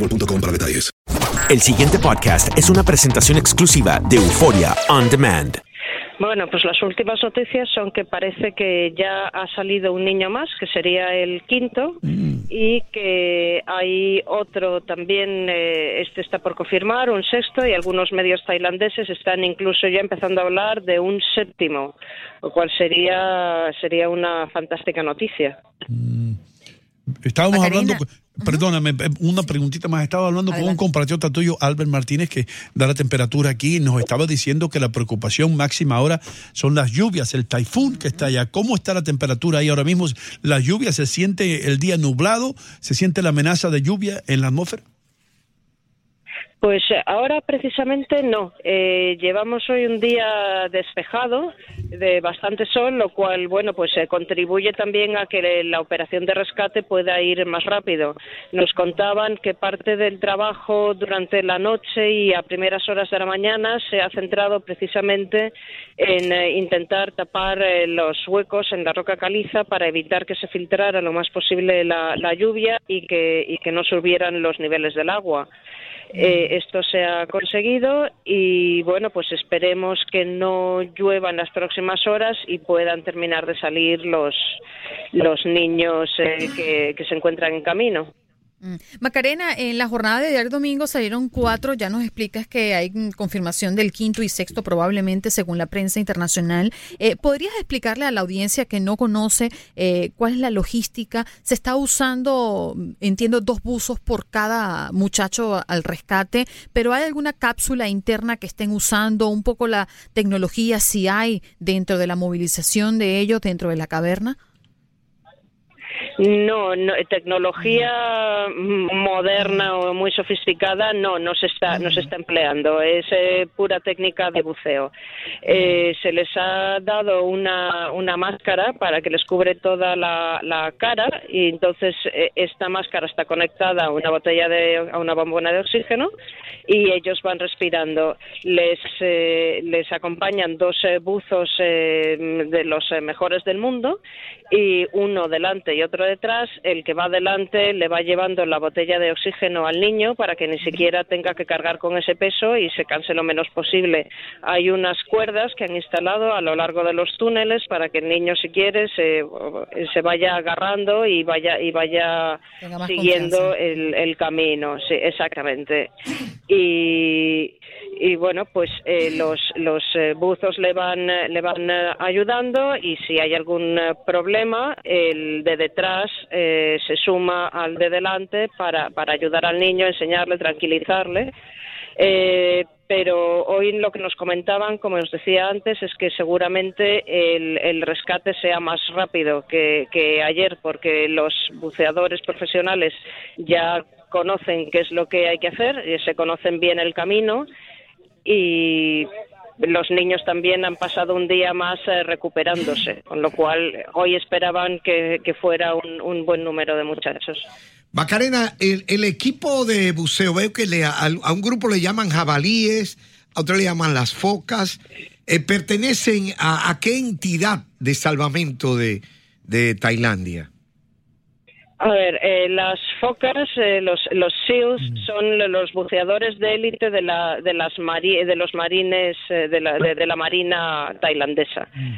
boostmobile.com para detalles. El siguiente podcast es una presentación exclusiva de Euforia On Demand. Bueno, pues las últimas noticias son que parece que ya ha salido un niño más, que sería el quinto, y que hay otro también, eh, este está por confirmar, un sexto, y algunos medios tailandeses están incluso ya empezando a hablar de un séptimo, lo cual sería, sería una fantástica noticia. Estábamos hablando, perdóname, eh, una preguntita más. Estaba hablando con un compatriota tuyo, Albert Martínez, que da la temperatura aquí y nos estaba diciendo que la preocupación máxima ahora son las lluvias, el taifún que está allá. ¿Cómo está la temperatura ahí ahora mismo? ¿La lluvia se siente el día nublado? ¿Se siente la amenaza de lluvia en la atmósfera? Pues eh, ahora precisamente no. Eh, llevamos hoy un día despejado, de bastante sol, lo cual, bueno, pues eh, contribuye también a que la operación de rescate pueda ir más rápido. Nos contaban que parte del trabajo durante la noche y a primeras horas de la mañana se ha centrado precisamente en intentar tapar los huecos en la roca caliza para evitar que se filtrara lo más posible la, la lluvia y que, y que no subieran los niveles del agua. Eh, esto se ha conseguido y bueno, pues esperemos que no llueva en las próximas horas y puedan terminar de salir los, los niños eh, que se encuentran en camino. Mm. Macarena, en la jornada de ayer domingo salieron cuatro, ya nos explicas que hay confirmación del quinto y sexto probablemente según la prensa internacional. Eh, ¿Podrías explicarle a la audiencia que no conoce eh, cuál es la logística? Se está usando, entiendo, dos buzos por cada muchacho al rescate, pero ¿hay alguna cápsula interna que estén usando? Un poco la tecnología, si hay dentro de la movilización de ellos dentro de la caverna. No, no, tecnología moderna o muy sofisticada no, no se está, no se está empleando. Es eh, pura técnica de buceo. Eh, se les ha dado una, una máscara para que les cubre toda la, la cara y entonces eh, esta máscara está conectada a una botella de, a una bombona de oxígeno y ellos van respirando. Les, les acompañan dos buzos de los mejores del mundo y uno delante y otro detrás, el que va adelante le va llevando la botella de oxígeno al niño para que ni siquiera tenga que cargar con ese peso y se canse lo menos posible. Hay unas cuerdas que han instalado a lo largo de los túneles para que el niño, si quiere, se, se vaya agarrando y vaya y vaya siguiendo el, el, camino. Sí, exactamente. y, y bueno, pues eh, los, los eh, buzos le van, le van eh, ayudando y si hay algún problema, el de detrás se suma al de delante para, para ayudar al niño, enseñarle, tranquilizarle. pero hoy lo que nos comentaban, como os decía antes, es que seguramente el, el rescate sea más rápido que, que ayer, porque los buceadores profesionales ya conocen qué es lo que hay que hacer, y se conocen bien el camino y los niños también han pasado un día más eh, recuperándose, con lo cual hoy esperaban que, fuera un, buen número de muchachos. Macarena, el, equipo de buceo, veo que le, a, un grupo le llaman jabalíes, a otro le llaman las focas. Eh, ¿Pertenecen a, qué entidad de salvamento de Tailandia? A ver, eh, las focas, eh, los, los SEALs mm. son los buceadores de élite de, la, de, las de los marines eh, de, la, de, la marina tailandesa. Mm.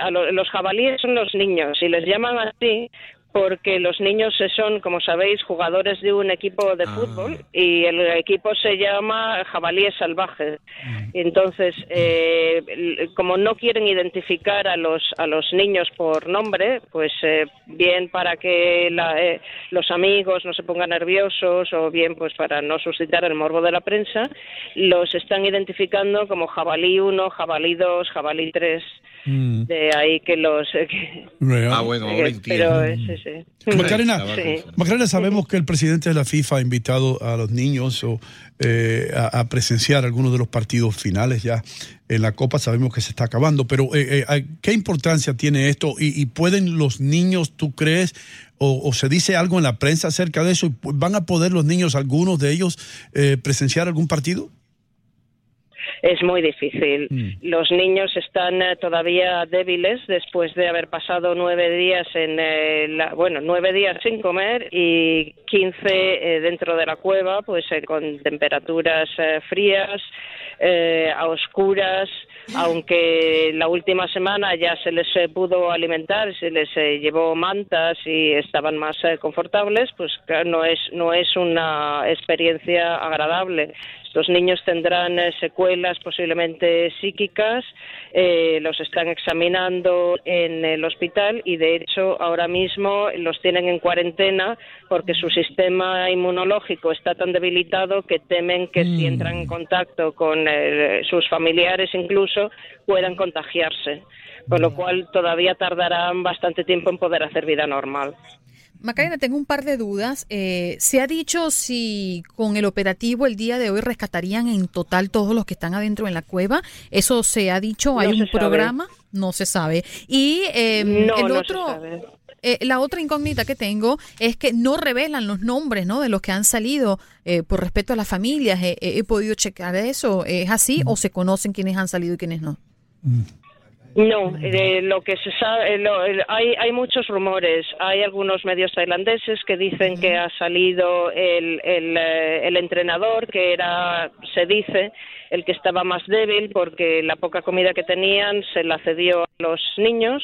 a los jabalíes son los niños y les llaman así porque los niños son, como sabéis, jugadores de un equipo de ah. fútbol y el equipo se llama Jabalíes Salvajes. Mm. Entonces, eh, como no quieren identificar a los a los niños por nombre, pues eh, bien para que eh, los amigos no se pongan nerviosos o bien pues para no suscitar el morbo de la prensa, los están identificando como Jabalí 1, Jabalí 2, Jabalí 3. Mm. De ahí que los... ah, bueno, ahora entiendo. Pero, Macarena, sabemos que el presidente de la FIFA ha invitado a los niños eh, a, presenciar algunos de los partidos finales ya en la Copa. Sabemos que se está acabando, pero eh, eh, ¿qué importancia tiene esto? ¿Y, pueden los niños, tú crees, o, se dice algo en la prensa acerca de eso? ¿Van a poder los niños, algunos de ellos, presenciar algún partido? Es muy difícil. Mm. Los niños están eh, todavía débiles después de haber pasado nueve días en eh, bueno nueve días sin comer y quince eh, dentro de la cueva, pues con temperaturas frías, a oscuras. Aunque la última semana ya se les pudo alimentar, se les llevó mantas y estaban más confortables, pues no es no es una experiencia agradable. Los niños tendrán eh, secuelas posiblemente psíquicas, eh, los están examinando en el hospital y de hecho ahora mismo los tienen en cuarentena porque su sistema inmunológico está tan debilitado que temen que si mm. entran en contacto con eh, sus familiares incluso puedan contagiarse, con lo cual todavía tardarán bastante tiempo en poder hacer vida normal. Macarena, tengo un par de dudas. Eh, ¿Se ha dicho si con el operativo el día de hoy rescatarían en total todos los que están adentro en la cueva? ¿Eso se ha dicho? ¿Hay un programa? No se sabe. Y em, el otro... Eh, la otra incógnita que tengo es que no revelan los nombres ¿no? de los que han salido eh, por respeto a las familias. he podido checar eso. ¿Es así o se conocen quiénes han salido y quiénes no? Mm. No, eh, lo que se sabe, eh, hay, hay muchos rumores. Hay algunos medios tailandeses que dicen que ha salido el, el, eh, el, entrenador, que era, se dice, el que estaba más débil porque la poca comida que tenían se la cedió a los niños.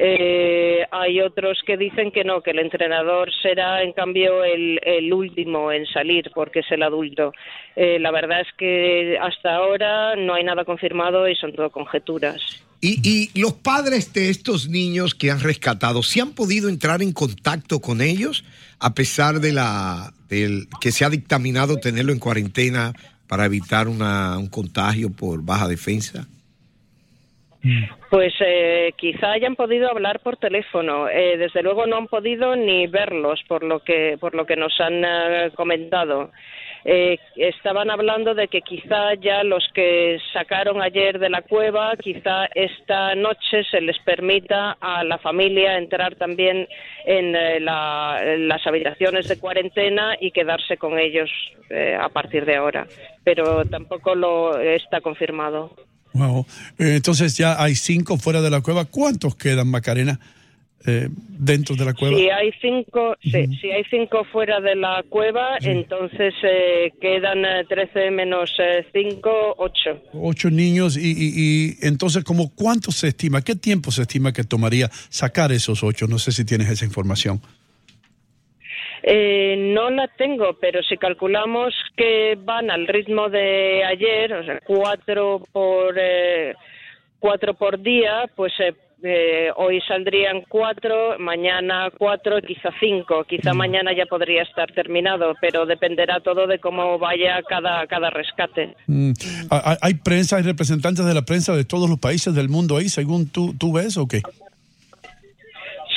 Eh, hay otros que dicen que no, que el entrenador será en cambio el, último en salir porque es el adulto. Eh, la verdad es que hasta ahora no hay nada confirmado y son todo conjeturas. ¿Y, los padres de estos niños que han rescatado, ¿sí han podido entrar en contacto con ellos a pesar de la del, que se ha dictaminado tenerlo en cuarentena para evitar una, un contagio por baja defensa? Pues eh, quizá hayan podido hablar por teléfono. Eh, desde luego no han podido ni verlos por lo que por lo que nos han eh, comentado. Eh, estaban hablando de que quizá ya los que sacaron ayer de la cueva, quizá esta noche se les permita a la familia entrar también en, eh, las habitaciones de cuarentena y quedarse con ellos eh, a partir de ahora. Pero tampoco lo está confirmado. Entonces ya hay cinco fuera de la cueva. ¿Cuántos quedan, Macarena? Eh, dentro de la cueva. Si hay cinco, si hay cinco fuera de la cueva, entonces eh, quedan 13 eh, menos 5, 8. 8 niños y, y, entonces, ¿como cuánto se estima? ¿Qué tiempo se estima que tomaría sacar esos 8? No sé si tienes esa información. Eh, no la tengo, pero si calculamos que van al ritmo de ayer, o sea, cuatro por eh, cuatro por día, pues eh, eh, hoy saldrían cuatro, mañana cuatro, quizá cinco. Quizá mañana ya podría estar terminado, pero dependerá todo de cómo vaya cada, cada rescate. Mm. ¿Hay- ¿Hay prensa, hay representantes de la prensa de todos los países del mundo ahí, según tú, tú ves o qué?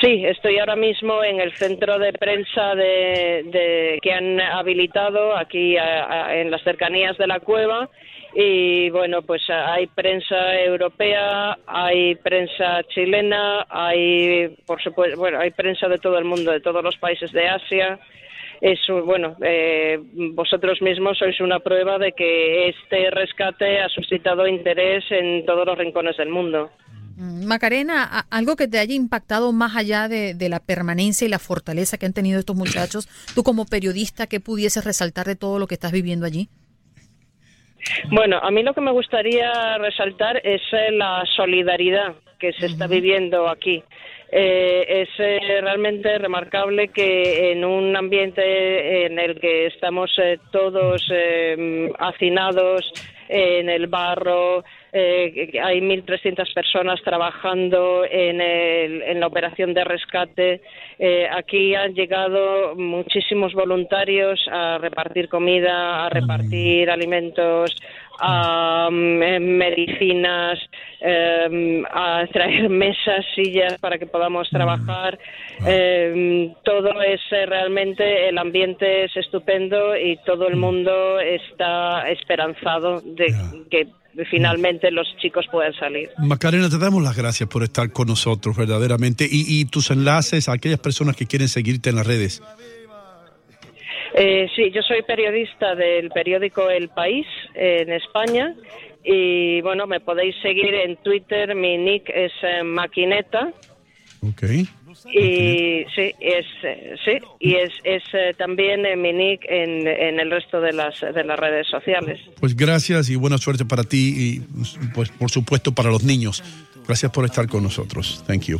Sí, estoy ahora mismo en el centro de prensa de, que han habilitado aquí a- en las cercanías de la cueva y bueno, pues hay prensa europea, hay prensa chilena, hay por supuesto, bueno, hay prensa de todo el mundo, de todos los países de Asia. Es bueno, eh, vosotros mismos sois una prueba de que este rescate ha suscitado interés en todos los rincones del mundo. Mm, Macarena, algo que te haya impactado más allá de, de la permanencia y la fortaleza que han tenido estos muchachos, tú como periodista, ¿qué pudieses resaltar de todo lo que estás viviendo allí? Bueno, a mí lo que me gustaría resaltar es eh, la solidaridad que se está viviendo aquí. Eh, es eh, realmente remarcable que en un ambiente en el que estamos eh, todos eh, hacinados en el barro, eh, hay 1.300 personas trabajando en, el- en la operación de rescate. Eh, aquí han llegado muchísimos voluntarios a repartir comida, a repartir alimentos, a mm, eh, medicinas, eh, a traer mesas, sillas para que podamos trabajar. Eh, todo es eh, realmente, el ambiente es estupendo y todo el mundo está esperanzado de que finalmente los chicos puedan salir. Macarena, te damos las gracias por estar con nosotros, verdaderamente. Y, y tus enlaces a aquellas personas que quieren seguirte en las redes. Eh, sí, yo soy periodista del periódico El País en España y bueno, me podéis seguir en Twitter, mi nick es eh, Maquineta Ok. y sí, es eh, sí y es, es eh, también mi nick en, en el resto de las de las redes sociales. Pues gracias y buena suerte para ti y pues por supuesto para los niños. Gracias por estar con nosotros. Thank you.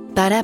Para